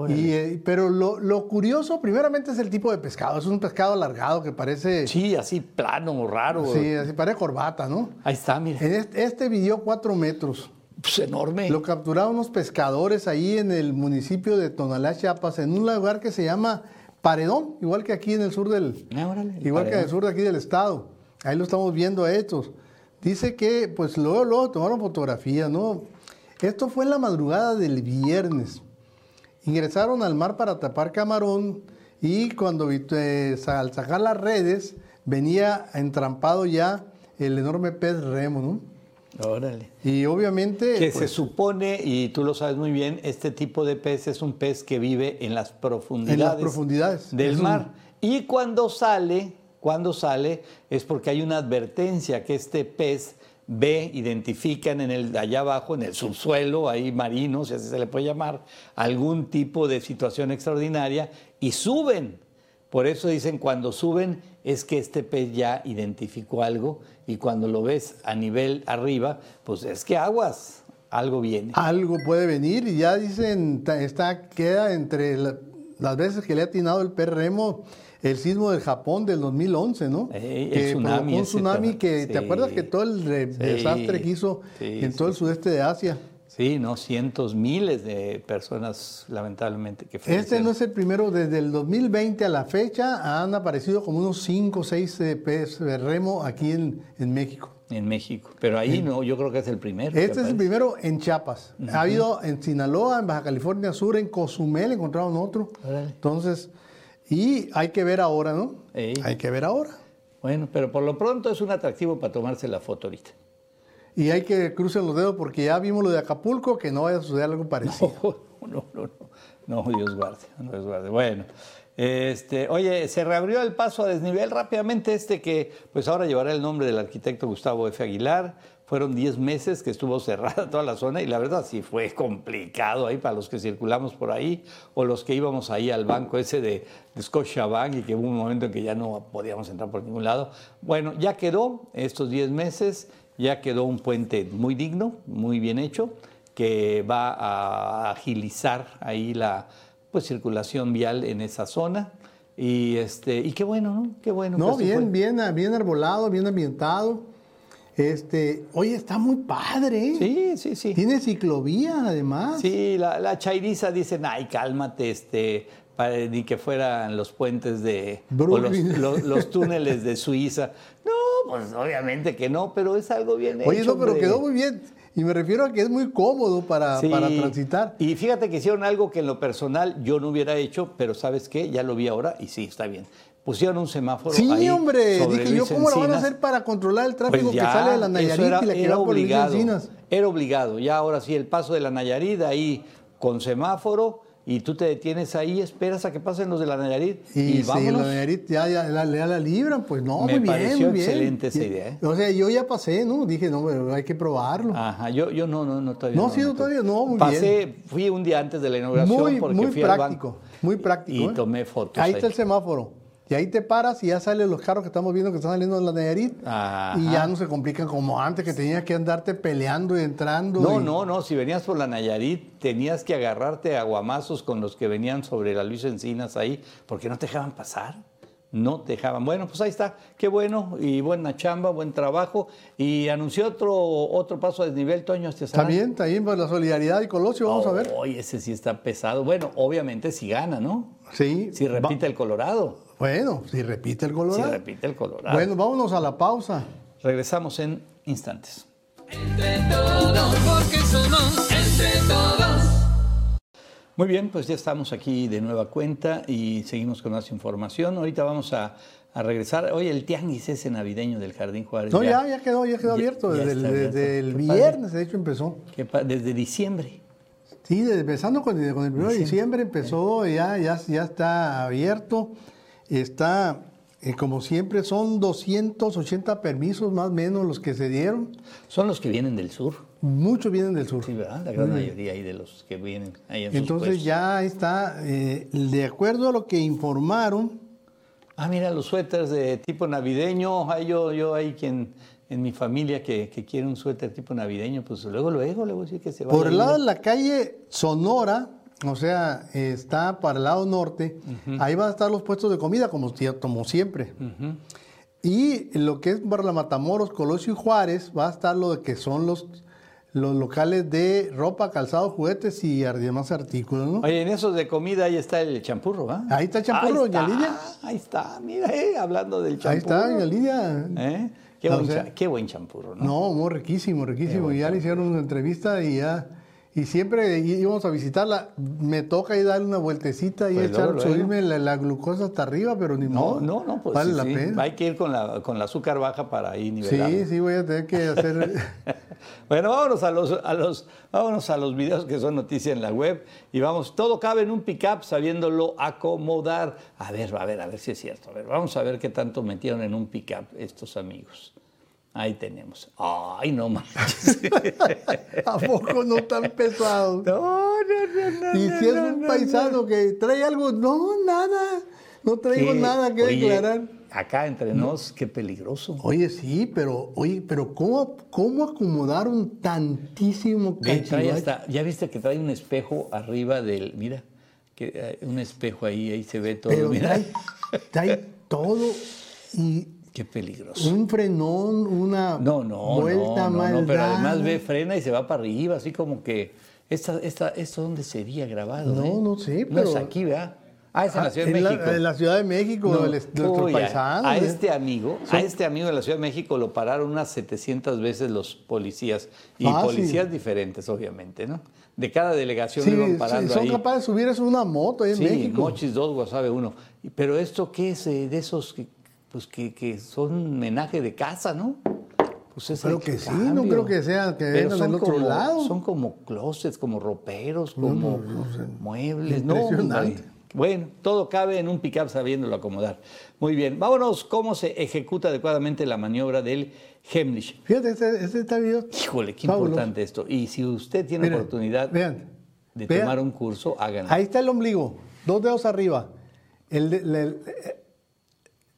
Y, eh, pero lo, lo curioso, primeramente, es el tipo de pescado. Es un pescado alargado que parece. Sí, así plano, raro. Sí, así parece corbata, ¿no? Ahí está, mira. En este, este midió cuatro metros. Pues enorme. Lo capturaron unos pescadores ahí en el municipio de Tonalá, Chiapas, en un lugar que se llama Paredón, igual que aquí en el sur del. Ah, órale, el igual que en el sur de aquí del estado. Ahí lo estamos viendo a estos. Dice que, pues luego, luego tomaron fotografías, ¿no? Esto fue en la madrugada del viernes. Ingresaron al mar para tapar camarón y cuando eh, al sacar las redes venía entrampado ya el enorme pez remo, ¿no? Órale. Y obviamente... Que se pues, supone, y tú lo sabes muy bien, este tipo de pez es un pez que vive en las profundidades, profundidades. del Es un- mar. Y cuando sale, cuando sale, es porque hay una advertencia que este pez ve, identifican en el allá abajo, en el subsuelo, ahí marino, si así se le puede llamar, algún tipo de situación extraordinaria y suben. Por eso dicen cuando suben es que este pez ya identificó algo y cuando lo ves a nivel arriba, pues es que aguas, algo viene. algo puede venir y ya dicen, está, queda entre la- las veces que le ha atinado el pez remo el sismo del Japón del 2011, ¿no? El que tsunami provocó un tsunami que, ¿te acuerdas que todo el Sí. desastre que hizo Sí, en todo el sudeste de Asia? Sí, no, cientos, miles de personas lamentablemente que Este fallecieron. no es el primero, desde el 2020 a la fecha han aparecido como unos 5 o 6 peces de remo aquí en, en México. en México, pero ahí no, yo creo que es el primero. Este es el primero en Chiapas. Ha habido en Sinaloa, en Baja California Sur, en Cozumel encontraron otro. Entonces, y hay que ver ahora, ¿no? Ey. Hay que ver ahora. Bueno, pero por lo pronto es un atractivo para tomarse la foto ahorita. Y hay que crucen los dedos porque ya vimos lo de Acapulco, que no vaya a suceder algo parecido. No, no, no, no, no, Dios guarde, Dios guarde. Bueno, este, oye, se reabrió el paso a desnivel rápidamente este que, pues ahora llevará el nombre del arquitecto Gustavo F. Aguilar. Fueron 10 meses que estuvo cerrada toda la zona y la verdad sí fue complicado ahí para los que circulamos por ahí o los que íbamos ahí al banco ese de, de Scotiabank y que hubo un momento en que ya no podíamos entrar por ningún lado. Bueno, ya quedó estos 10 meses, ya quedó un puente muy digno, muy bien hecho que va a agilizar ahí la pues, circulación vial en esa zona. Y, este, y qué bueno, ¿no? Qué bueno. No, bien, bien, bien arbolado, bien ambientado. Este, oye, está muy padre. Sí, sí, sí. Tiene ciclovía, además. Sí, la, la chairiza dicen, ay, cálmate, este, para, ni que fueran los puentes de... o los, Brooklyn. los- los túneles de Suiza. No, pues obviamente que no, pero es algo bien Oye, hecho. no, pero hombre. quedó muy bien. Y me refiero a que es muy cómodo para, Sí. para transitar. Y fíjate que hicieron algo que en lo personal yo no hubiera hecho, pero ¿sabes qué? Ya lo vi ahora y sí, está bien. Pusieron un semáforo Sí, ahí hombre. sobre Dije yo, ¿cómo lo van a hacer para controlar el tráfico Pues que sale de la Nayarit era, y la que va por Luis obligado. Encinas? Era obligado. Ya ahora sí, el paso de la Nayarit ahí con semáforo y tú te detienes ahí, esperas a que pasen los de la Nayarit y, Y, vámonos. la Nayarit ya, ya ya la libran, pues no, Me muy bien, muy excelente esa idea, ¿eh? O sea, yo ya pasé, ¿no? Dije, no, pero hay que probarlo. Ajá, yo, yo no, no, no todavía. No, sí, no, todavía no, muy Pasé, fui un día antes de la inauguración muy, porque muy fui al práctico, banco. muy práctico. Y ¿eh? tomé fotos. Ahí está el semáforo. Y ahí te paras y ya salen los carros que estamos viendo que están saliendo de la Nayarit. Ajá. Y ya no se complican como antes, que tenías que andarte peleando y entrando. No, y- no, no. Si venías por la Nayarit, tenías que agarrarte a guamazos con los que venían sobre la Luis Encinas ahí, porque no te dejaban pasar. No te dejaban. Bueno, pues ahí está. Qué bueno y buena chamba, buen trabajo. Y anunció otro, otro paso a desnivel, Toño. Este Está bien, está bien, por la solidaridad y Colosio, vamos a ver. Oye, ese sí está pesado. Bueno, obviamente si gana, ¿no? Sí. Si va- repite el Colorado. Bueno, si repite el Si Colorado. repite el Colorado. Bueno, vámonos a la pausa. Regresamos en instantes. Entre todos, porque somos entre todos. Muy bien, pues ya estamos aquí de nueva cuenta y seguimos con más información. Ahorita vamos a, a regresar. Oye, el tianguis ese navideño del Jardín Juárez. No, ya, ya quedó, ya quedó Ya- abierto. ya Desde, el- abierto. desde el Qué padre. viernes, de hecho, empezó. Desde diciembre. Sí, desde- empezando con, el- con el 1 de diciembre empezó, ya, ya, ya está abierto. Está, eh, como siempre, son 280 permisos más o menos los que se dieron. Son los que vienen del sur. Muchos vienen del sur. Sí, ¿verdad? La gran mayoría ahí de los que vienen ahí en sus Entonces ya está, eh, de acuerdo a lo que informaron, Ah, mira, los suéteres de tipo navideño. Ay, yo, yo hay quien en mi familia que, que quiere un suéter tipo navideño, pues luego, luego le voy a decir que se vaya. por el lado de la calle Sonora, o sea, está para el lado norte, ahí van a estar los puestos de comida, como, como siempre. Y lo que es para Matamoros, Colosio y Juárez, va a estar lo que son los, los locales de ropa, calzado, juguetes y demás artículos, ¿no? Oye, en esos de comida ahí está el champurro, ¿va? Ahí está el champurro, Ahí doña Lidia. Ahí está, mira, eh, hablando del champurro. Ahí está, doña Lidia. ¿Eh? Qué, O buen, sea, cha- qué buen champurro, ¿no? No, muy riquísimo, riquísimo. Ya le hicieron una entrevista y ya. Y siempre íbamos a visitarla. Me toca ir darle una vueltecita y Pues echar, luego, luego. subirme la, la glucosa hasta arriba, pero ni No, modo. no, no, pues Vale sí, la sí. pena. Hay que ir con la, con la azúcar baja para ahí nivelar. Sí, sí, voy a tener que hacer. Bueno, vámonos a los, a los, vámonos a los videos que son noticia en la web y vamos, todo cabe en un pickup sabiéndolo acomodar. A ver, a ver, a ver si es cierto. A ver, vamos a ver qué tanto metieron en un pickup estos amigos. Ahí tenemos. Ay, no manches. ¿A poco no tan pesado? No, no, no, no. y si es un no, paisano que trae algo, no, nada. No traigo ¿Qué? nada que Oye, declarar. Acá entre nos, qué peligroso. Oye, sí, pero, oye, pero ¿cómo, cómo acomodaron tantísimo trae hasta- ya viste que trae un espejo arriba del, mira, que hay un espejo ahí, ahí se ve todo, Pero mira. trae, trae todo y Qué peligroso. un frenón, una No, no, vuelta no, no, pero además ve, frena y se va para arriba, así como que, esta, esta, ¿esto dónde sería grabado? No, eh? no sé, No es pero- aquí, ¿verdad? Ah, es en Ah, la Ciudad de en la- México. en la Ciudad de México, No, el- nuestro uy, paisano. A, ¿eh? este amigo, a este amigo de la Ciudad de México lo pararon unas 700 veces los policías. Y Fácil. policías diferentes, obviamente, ¿no? De cada delegación Sí, iban sí, parando son ahí. capaces de subir una moto ahí en Sí, México. Mochis 2, Guasave 1. Y- Pero esto, ¿qué es eh, de esos pues, que, que son menaje de casa, no? Pues es Creo que sí, no creo que sea que vengan del otro como- lado. Son como closets, como roperos, como muebles. No, Impresionante. hombre. Bueno, todo cabe en un pickup sabiéndolo acomodar. Muy bien, vámonos cómo se ejecuta adecuadamente la maniobra del Hemlich. Fíjate, este, este, este video. Híjole, qué Fabuloso. importante esto. Y si usted tiene Miren, oportunidad vean, de vean. tomar un curso, háganlo. Ahí está el ombligo, dos dedos arriba. El el- el-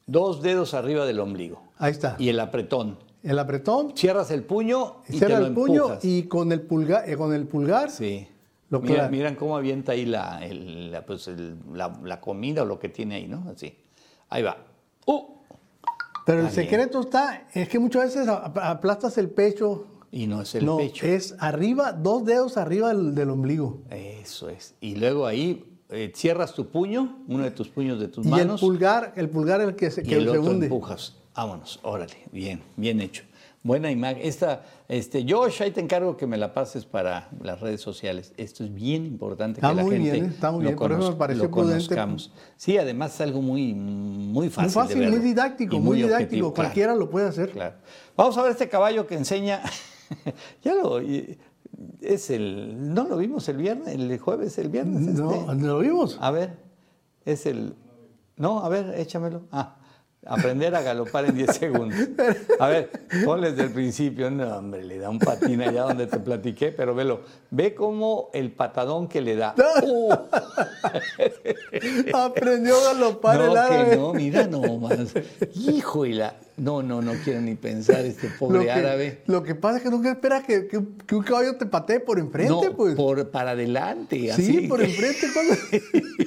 Dos dedos arriba del ombligo. ahí está. Y el apretón. El apretón, Cierras el puño y cierra te lo el puño empujas. y con el pulgar, eh, con el pulgar Sí. Lo Mira- miran cómo avienta ahí la, el- la, pues el- la- la comida o lo que tiene ahí, ¿no? Así. Ahí va. ¡Uh! Pero el secreto está, es que muchas veces aplastas el pecho. Y no es el no, pecho. es arriba, dos dedos arriba del, del ombligo. Eso es. Y luego ahí eh, cierras tu puño, uno de tus puños de tus Y el manos. pulgar, el pulgar es el que se, y que el se otro hunde. empujas. Vámonos, órale, bien, bien hecho. Buena imagen. Esta, este, Josh, ahí te encargo que me la pases para las redes sociales. Esto es bien importante Está que la muy gente bien, ¿eh? Está muy lo, bien. Por eso me conozca- pareció lo prudente. conozcamos. Sí, además es algo muy, muy fácil. Muy de fácil, muy didáctico, Y muy, didáctico. objetivo, claro. Cualquiera lo puede hacer. Claro. Vamos a ver este caballo que enseña. ya lo. y- Es el. ¿No lo vimos el viernes? ¿El jueves? ¿El viernes? No, este? ¿lo vimos? A ver. Es el. No, a ver, échamelo. Ah. Aprender a galopar en 10 segundos. A ver, ponles del principio. No, hombre, le da un patín allá donde te platiqué, pero velo. Ve cómo el patadón que le da. Aprendió a galopar el no, árabe. que no, mira nomás. Hijo y la. No, no, no quiero ni pensar este Lo pobre que, árabe. lo que pasa es que nunca esperas que, que- que un caballo te patee por enfrente, no, pues. por, para adelante. sí, así. por enfrente.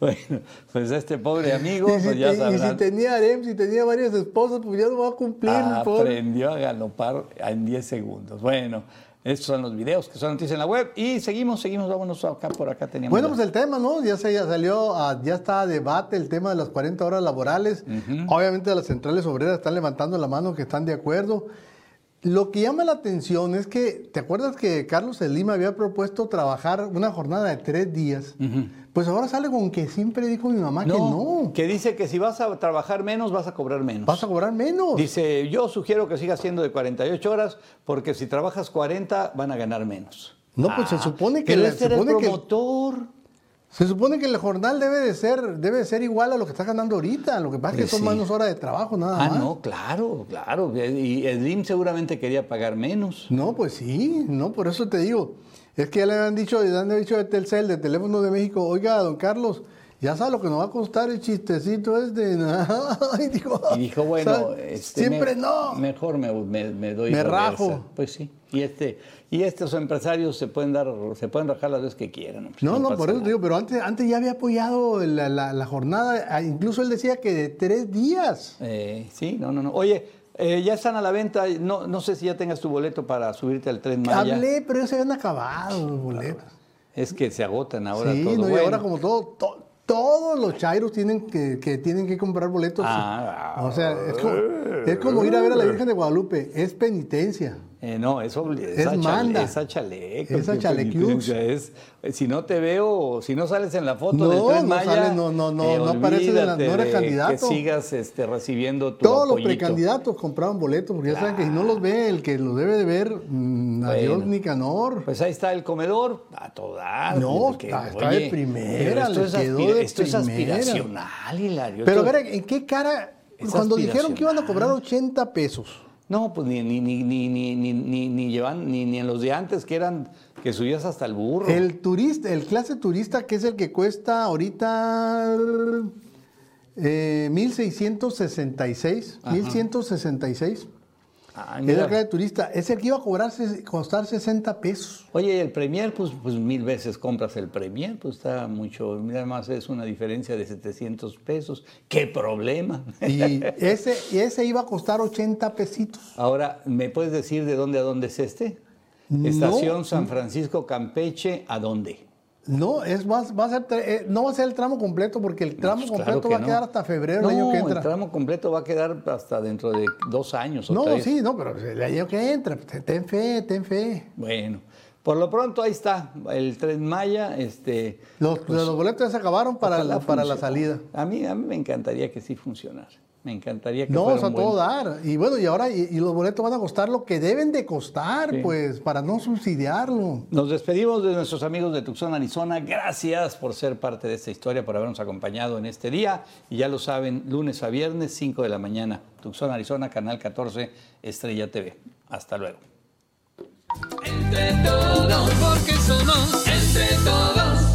bueno, pues este pobre amigo, y, si pues ya te- y si tenía harem, si tenía varias esposas, pues ya no va a cumplir. Aprendió a galopar en 10 segundos. Bueno, Estos son los videos que son noticias en la web. Y seguimos, seguimos, vámonos acá, por acá teníamos. Bueno, pues el tema, ¿no? Ya, se, ya salió, a- ya está a debate el tema de las 40 horas laborales. Obviamente las centrales obreras están levantando la mano que están de acuerdo. Lo que llama la atención es que, ¿te acuerdas que Carlos Slim había propuesto trabajar una jornada de tres días? Pues ahora sale con que siempre dijo mi mamá que no. que dice que si vas a trabajar menos, vas a cobrar menos. Vas a cobrar menos. Dice, yo sugiero que sigas siendo de 48 horas, porque si trabajas 40, van a ganar menos. No, pues se supone que pero este supone el que- promotor. Se supone que el jornal debe de ser, debe de ser igual a lo que estás ganando ahorita. Lo que pasa es que Pues son sí. menos horas de trabajo, nada Ah, más. no, claro, claro. Y Slim seguramente quería pagar menos. No, pues sí, no, por eso te digo. Es que ya le han dicho, le han dicho de Telcel, de Teléfono de México, oiga, don Carlos, ya sabe lo que nos va a costar el chistecito este. Digo, Y dijo, bueno, este, siempre me- no. Mejor me, me- me doy Me rajo. Pues sí. Y este, y estos empresarios se pueden dar, se pueden rajar las veces que quieran. pues No, no, por eso te digo, pero antes, antes ya había apoyado la, la- la jornada, ah, incluso él decía que de tres días. Eh, sí, no, no, no. Oye, eh, ya están a la venta. No, no sé si ya tengas tu boleto para subirte al tren Maya. Hablé, pero ya se habían acabado los boletos. Es que se agotan ahora sí, todo. no, y Bueno, ahora como todo, to- todos los chairos tienen que, que tienen que comprar boletos. Ah. o sea, es como, es como ir a ver a la Virgen de Guadalupe, es penitencia. Eh, no, es, obli- Es manda. esa chaleco. Esa Es, si no te veo, si no sales en la foto No, del Tren no Maya, sales, no, no, no, eh, no apareces en la- no eres de candidato. Que sigas este, recibiendo tu Todos los precandidatos compraban boletos, porque ya saben que si no los ve, el que los debe de ver, mm, adiós Bueno. Nicanor. Pues ahí está el comedor, a todo dar. No, porque, está- está de oye, primera, pero Esto, es, quedó aspira- de esto es primera. aspiracional, Hilario. Pero a ver, ¿en qué cara? Cuando dijeron que iban a cobrar aspiracional. 80 pesos, No, pues ni, ni, ni, ni, ni, ni, ni, llevan, ni, ni en los de antes que eran que subías hasta el burro. El turista, el clase turista, que es el que cuesta ahorita eh, 1666, 1166. Es mira. la clase turista, es el que iba a cobrar, ses- costar 60 pesos. Oye, el Premier, pues, pues mil veces compras el Premier, pues está mucho, mira más es una diferencia de 700 pesos. ¿Qué problema? Y ese, ese iba a costar 80 pesitos. Ahora, ¿me puedes decir de dónde a dónde es este? No. Estación San Francisco Campeche, ¿a dónde? No, es más, va a ser, eh, no va a ser el tramo completo porque el tramo Pues completo va a no. quedar hasta febrero no, el año que el entra. tramo completo va a quedar hasta dentro de dos años o No, tres. sí, no, pero el año que entra, pues, ten fe, ten fe. Bueno, por lo pronto ahí está el Tren Maya. Este, Los, los boletos ya se acabaron para, ojalá para la salida. A mí, a mí me encantaría que sí funcionara. Me encantaría que No, fuera o sea, un buen- todo dar. Y bueno, y ahora y, y los boletos van a costar lo que deben de costar, Sí. pues, para no subsidiarlo. Nos despedimos de nuestros amigos de Tucson, Arizona. Gracias por ser parte de esta historia, por habernos acompañado en este día. Y ya lo saben, lunes a viernes, 5 de la mañana. Tucson, Arizona, Canal 14, Estrella TV. Hasta luego. Entre todos, porque somos entre todos.